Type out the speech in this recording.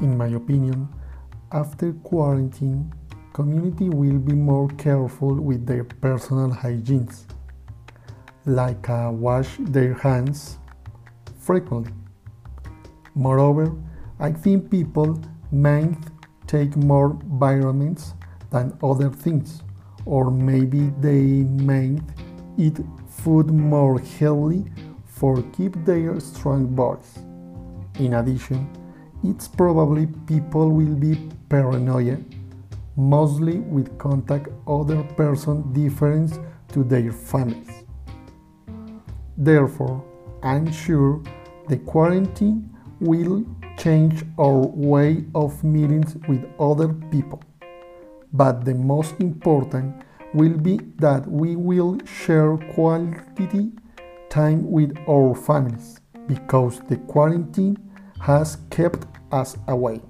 In my opinion, after quarantine, community will be more careful with their personal hygiene, like uh, wash their hands frequently. Moreover, I think people might take more vitamins than other things, or maybe they might eat food more healthy for keep their strong bodies. In addition, it's probably people will be paranoid, mostly with contact other person different to their families. Therefore, I'm sure the quarantine will change our way of meetings with other people. But the most important will be that we will share quality time with our families because the quarantine has kept us away.